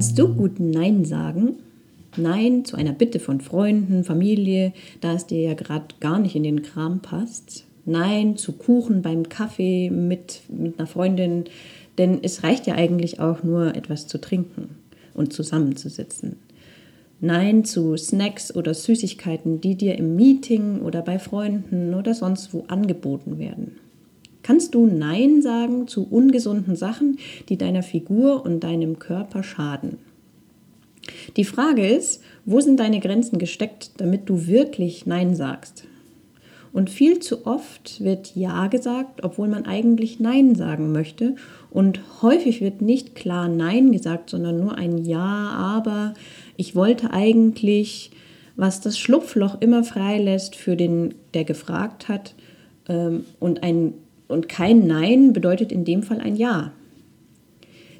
Kannst du gut Nein sagen? Nein zu einer Bitte von Freunden, Familie, da es dir ja gerade gar nicht in den Kram passt. Nein zu Kuchen beim Kaffee mit, mit einer Freundin, denn es reicht ja eigentlich auch nur etwas zu trinken und zusammenzusitzen. Nein zu Snacks oder Süßigkeiten, die dir im Meeting oder bei Freunden oder sonst wo angeboten werden. Kannst du Nein sagen zu ungesunden Sachen, die deiner Figur und deinem Körper schaden? Die Frage ist, wo sind deine Grenzen gesteckt, damit du wirklich Nein sagst? Und viel zu oft wird Ja gesagt, obwohl man eigentlich Nein sagen möchte. Und häufig wird nicht klar Nein gesagt, sondern nur ein Ja, aber ich wollte eigentlich, was das Schlupfloch immer freilässt für den, der gefragt hat. Ähm, und ein und kein Nein bedeutet in dem Fall ein Ja.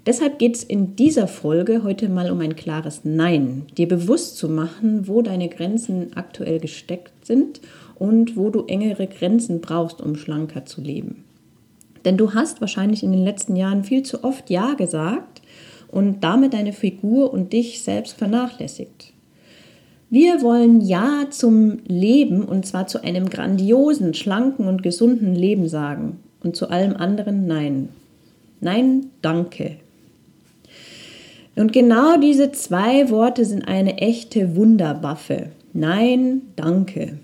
Deshalb geht es in dieser Folge heute mal um ein klares Nein, dir bewusst zu machen, wo deine Grenzen aktuell gesteckt sind und wo du engere Grenzen brauchst, um schlanker zu leben. Denn du hast wahrscheinlich in den letzten Jahren viel zu oft Ja gesagt und damit deine Figur und dich selbst vernachlässigt. Wir wollen Ja zum Leben und zwar zu einem grandiosen, schlanken und gesunden Leben sagen und zu allem anderen Nein. Nein, danke. Und genau diese zwei Worte sind eine echte Wunderwaffe. Nein, danke.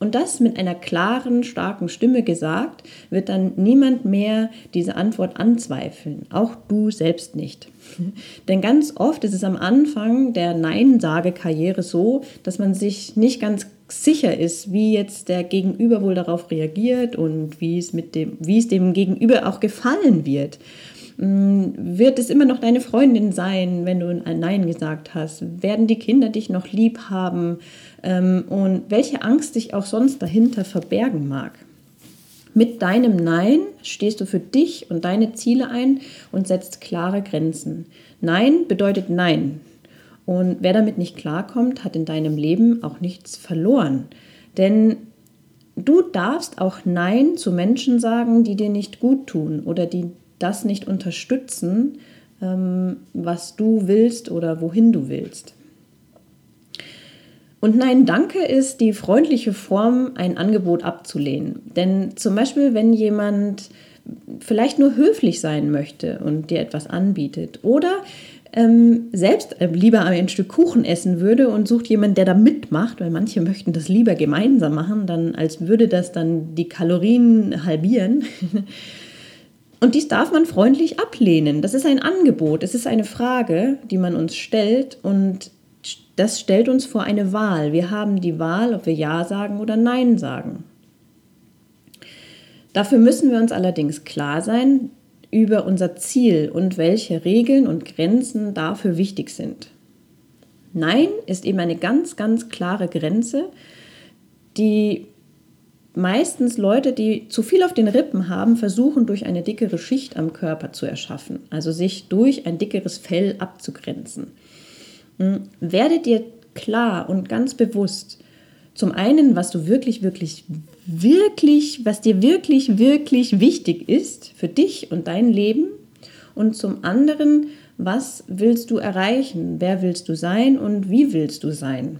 Und das mit einer klaren, starken Stimme gesagt, wird dann niemand mehr diese Antwort anzweifeln, auch du selbst nicht. Denn ganz oft ist es am Anfang der Nein-Sage-Karriere so, dass man sich nicht ganz sicher ist, wie jetzt der Gegenüber wohl darauf reagiert und wie es, mit dem, wie es dem Gegenüber auch gefallen wird. Mm, wird es immer noch deine Freundin sein, wenn du ein Nein gesagt hast? Werden die Kinder dich noch lieb haben? Ähm, und welche Angst dich auch sonst dahinter verbergen mag? Mit deinem Nein stehst du für dich und deine Ziele ein und setzt klare Grenzen. Nein bedeutet Nein. Und wer damit nicht klarkommt, hat in deinem Leben auch nichts verloren. Denn du darfst auch Nein zu Menschen sagen, die dir nicht gut tun oder die das nicht unterstützen, ähm, was du willst oder wohin du willst. Und nein, danke ist die freundliche Form, ein Angebot abzulehnen. Denn zum Beispiel, wenn jemand vielleicht nur höflich sein möchte und dir etwas anbietet oder ähm, selbst äh, lieber ein Stück Kuchen essen würde und sucht jemanden, der da mitmacht, weil manche möchten das lieber gemeinsam machen, dann als würde das dann die Kalorien halbieren. Und dies darf man freundlich ablehnen. Das ist ein Angebot, es ist eine Frage, die man uns stellt und das stellt uns vor eine Wahl. Wir haben die Wahl, ob wir Ja sagen oder Nein sagen. Dafür müssen wir uns allerdings klar sein über unser Ziel und welche Regeln und Grenzen dafür wichtig sind. Nein ist eben eine ganz, ganz klare Grenze, die meistens Leute, die zu viel auf den Rippen haben, versuchen durch eine dickere Schicht am Körper zu erschaffen, also sich durch ein dickeres Fell abzugrenzen. Hm, werde dir klar und ganz bewusst, zum einen, was du wirklich, wirklich, wirklich, was dir wirklich, wirklich wichtig ist für dich und dein Leben und zum anderen, was willst du erreichen, wer willst du sein und wie willst du sein.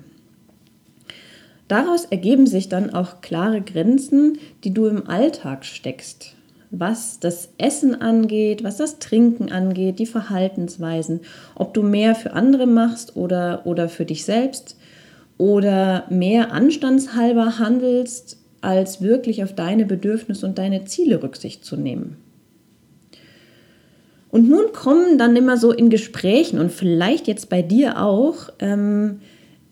Daraus ergeben sich dann auch klare Grenzen, die du im Alltag steckst. Was das Essen angeht, was das Trinken angeht, die Verhaltensweisen, ob du mehr für andere machst oder, oder für dich selbst oder mehr anstandshalber handelst, als wirklich auf deine Bedürfnisse und deine Ziele Rücksicht zu nehmen. Und nun kommen dann immer so in Gesprächen und vielleicht jetzt bei dir auch ähm,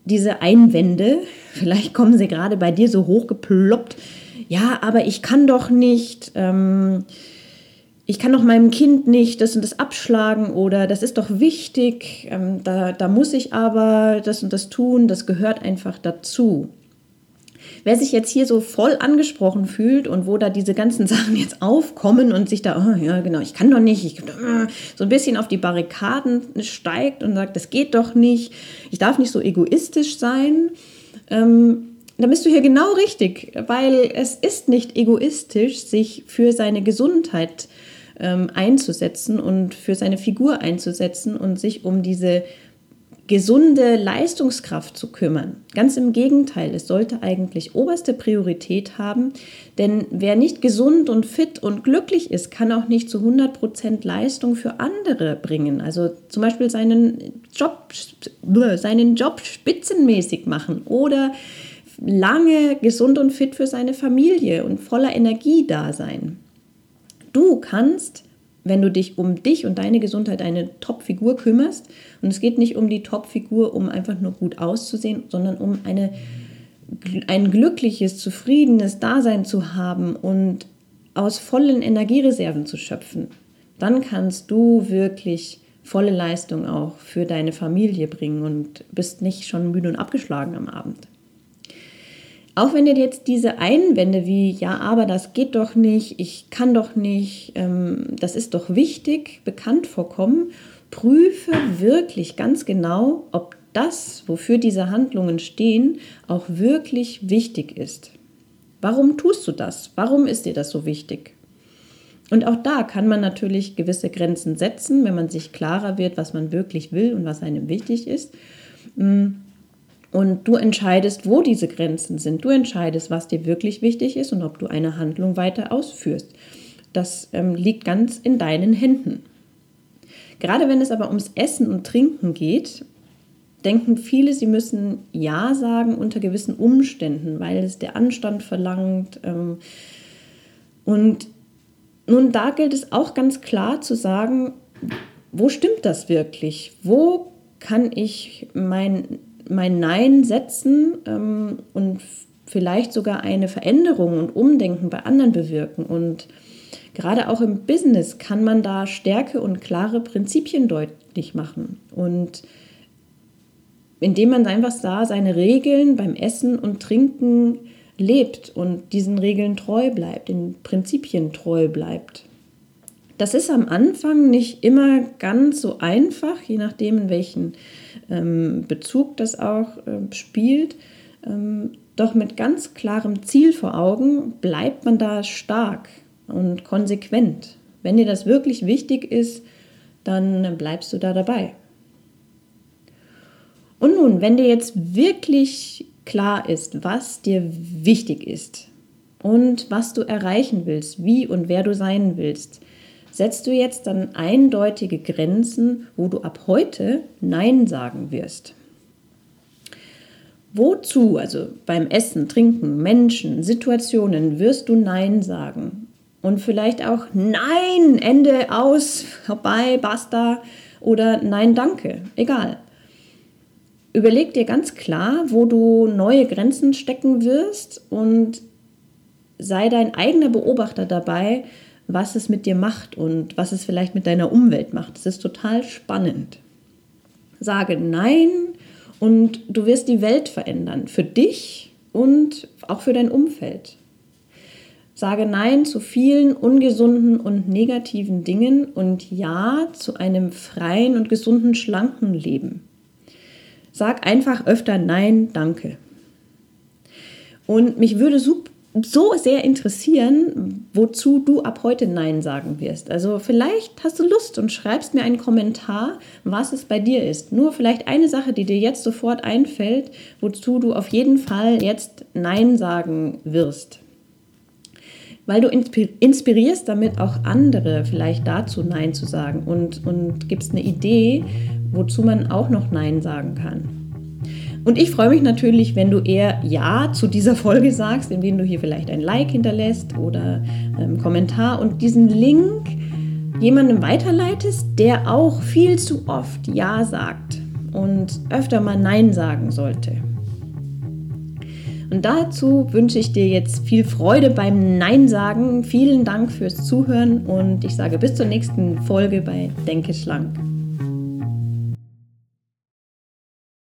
diese Einwände, vielleicht kommen sie gerade bei dir so hochgeploppt, ja, aber ich kann doch nicht, ähm, ich kann doch meinem Kind nicht das und das abschlagen oder das ist doch wichtig, ähm, da, da muss ich aber das und das tun, das gehört einfach dazu. Wer sich jetzt hier so voll angesprochen fühlt und wo da diese ganzen Sachen jetzt aufkommen und sich da, oh, ja genau, ich kann doch nicht, ich so ein bisschen auf die Barrikaden steigt und sagt, das geht doch nicht, ich darf nicht so egoistisch sein, ähm, dann bist du hier genau richtig, weil es ist nicht egoistisch, sich für seine Gesundheit ähm, einzusetzen und für seine Figur einzusetzen und sich um diese gesunde Leistungskraft zu kümmern. Ganz im Gegenteil, es sollte eigentlich oberste Priorität haben, denn wer nicht gesund und fit und glücklich ist, kann auch nicht zu 100% Leistung für andere bringen. Also zum Beispiel seinen Job, seinen Job spitzenmäßig machen oder lange gesund und fit für seine Familie und voller Energie da sein. Du kannst wenn du dich um dich und deine Gesundheit, eine Top-Figur kümmerst. Und es geht nicht um die Top-Figur, um einfach nur gut auszusehen, sondern um eine, ein glückliches, zufriedenes Dasein zu haben und aus vollen Energiereserven zu schöpfen. Dann kannst du wirklich volle Leistung auch für deine Familie bringen und bist nicht schon müde und abgeschlagen am Abend. Auch wenn dir jetzt diese Einwände wie, ja, aber das geht doch nicht, ich kann doch nicht, ähm, das ist doch wichtig, bekannt vorkommen, prüfe wirklich ganz genau, ob das, wofür diese Handlungen stehen, auch wirklich wichtig ist. Warum tust du das? Warum ist dir das so wichtig? Und auch da kann man natürlich gewisse Grenzen setzen, wenn man sich klarer wird, was man wirklich will und was einem wichtig ist. Mm. Und du entscheidest, wo diese Grenzen sind. Du entscheidest, was dir wirklich wichtig ist und ob du eine Handlung weiter ausführst. Das ähm, liegt ganz in deinen Händen. Gerade wenn es aber ums Essen und Trinken geht, denken viele, sie müssen Ja sagen unter gewissen Umständen, weil es der Anstand verlangt. Ähm, und nun, da gilt es auch ganz klar zu sagen, wo stimmt das wirklich? Wo kann ich mein mein Nein setzen ähm, und vielleicht sogar eine Veränderung und Umdenken bei anderen bewirken. Und gerade auch im Business kann man da Stärke und klare Prinzipien deutlich machen. Und indem man einfach da seine Regeln beim Essen und Trinken lebt und diesen Regeln treu bleibt, den Prinzipien treu bleibt. Das ist am Anfang nicht immer ganz so einfach, je nachdem, in welchen Bezug das auch äh, spielt. Ähm, doch mit ganz klarem Ziel vor Augen bleibt man da stark und konsequent. Wenn dir das wirklich wichtig ist, dann bleibst du da dabei. Und nun, wenn dir jetzt wirklich klar ist, was dir wichtig ist und was du erreichen willst, wie und wer du sein willst, setzt du jetzt dann eindeutige Grenzen, wo du ab heute Nein sagen wirst. Wozu, also beim Essen, Trinken, Menschen, Situationen, wirst du Nein sagen? Und vielleicht auch Nein, Ende, aus, vorbei, basta oder Nein, danke, egal. Überleg dir ganz klar, wo du neue Grenzen stecken wirst und sei dein eigener Beobachter dabei, was es mit dir macht und was es vielleicht mit deiner Umwelt macht. Das ist total spannend. Sage Nein und du wirst die Welt verändern, für dich und auch für dein Umfeld. Sage Nein zu vielen ungesunden und negativen Dingen und Ja zu einem freien und gesunden, schlanken Leben. Sag einfach öfter Nein, danke. Und mich würde super so sehr interessieren, wozu du ab heute Nein sagen wirst. Also vielleicht hast du Lust und schreibst mir einen Kommentar, was es bei dir ist. Nur vielleicht eine Sache, die dir jetzt sofort einfällt, wozu du auf jeden Fall jetzt Nein sagen wirst. Weil du inspirierst damit auch andere vielleicht dazu Nein zu sagen und, und gibst eine Idee, wozu man auch noch Nein sagen kann. Und ich freue mich natürlich, wenn du eher Ja zu dieser Folge sagst, indem du hier vielleicht ein Like hinterlässt oder einen Kommentar und diesen Link jemandem weiterleitest, der auch viel zu oft Ja sagt und öfter mal Nein sagen sollte. Und dazu wünsche ich dir jetzt viel Freude beim Nein sagen. Vielen Dank fürs Zuhören und ich sage bis zur nächsten Folge bei Denke schlank.